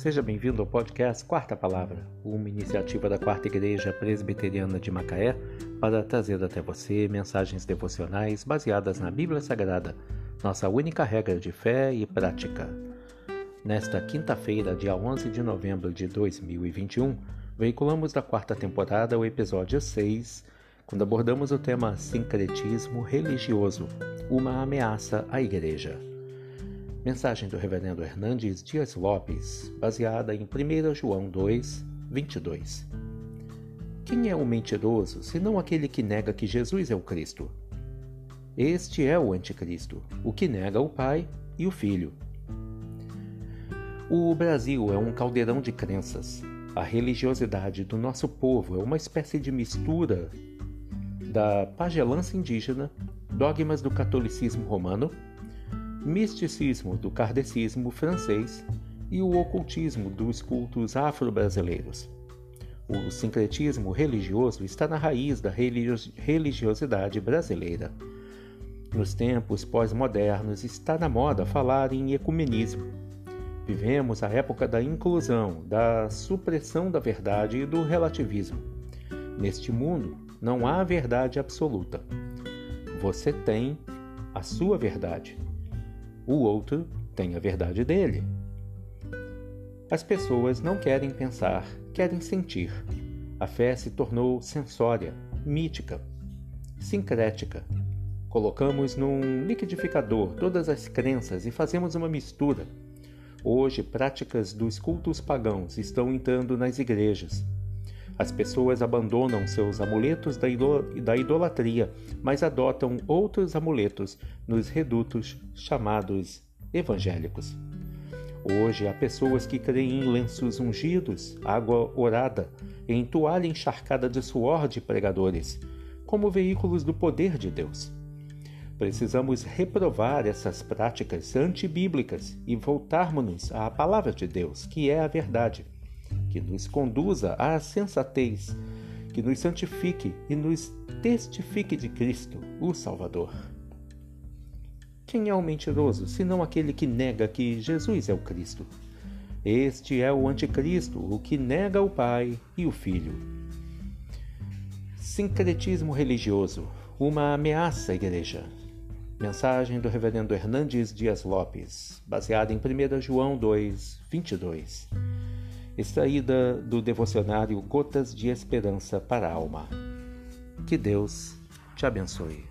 Seja bem-vindo ao podcast Quarta Palavra, uma iniciativa da Quarta Igreja Presbiteriana de Macaé para trazer até você mensagens devocionais baseadas na Bíblia Sagrada, nossa única regra de fé e prática. Nesta quinta-feira, dia 11 de novembro de 2021, veiculamos da quarta temporada o episódio 6, quando abordamos o tema Sincretismo Religioso, uma ameaça à Igreja. Mensagem do Reverendo Hernandes Dias Lopes, baseada em 1 João 2, 22. Quem é o mentiroso, senão aquele que nega que Jesus é o Cristo? Este é o Anticristo, o que nega o Pai e o Filho. O Brasil é um caldeirão de crenças. A religiosidade do nosso povo é uma espécie de mistura da pagelança indígena, dogmas do catolicismo romano misticismo do kardecismo francês e o ocultismo dos cultos afro-brasileiros. O sincretismo religioso está na raiz da religiosidade brasileira. Nos tempos pós-modernos está na moda falar em ecumenismo. Vivemos a época da inclusão, da supressão da verdade e do relativismo. Neste mundo não há verdade absoluta. Você tem a sua verdade o outro tem a verdade dele. As pessoas não querem pensar, querem sentir. A fé se tornou sensória, mítica, sincrética. Colocamos num liquidificador todas as crenças e fazemos uma mistura. Hoje, práticas dos cultos pagãos estão entrando nas igrejas. As pessoas abandonam seus amuletos da idolatria, mas adotam outros amuletos nos redutos chamados evangélicos. Hoje há pessoas que creem em lenços ungidos, água orada, em toalha encharcada de suor de pregadores, como veículos do poder de Deus. Precisamos reprovar essas práticas antibíblicas e voltarmos-nos à palavra de Deus, que é a verdade que nos conduza à sensatez, que nos santifique e nos testifique de Cristo, o Salvador. Quem é o mentiroso, senão aquele que nega que Jesus é o Cristo? Este é o Anticristo, o que nega o Pai e o Filho. Sincretismo religioso, uma ameaça à igreja. Mensagem do Reverendo Hernandes Dias Lopes, baseada em 1 João 2, 22 extraída do devocionário Gotas de Esperança para a Alma. Que Deus te abençoe.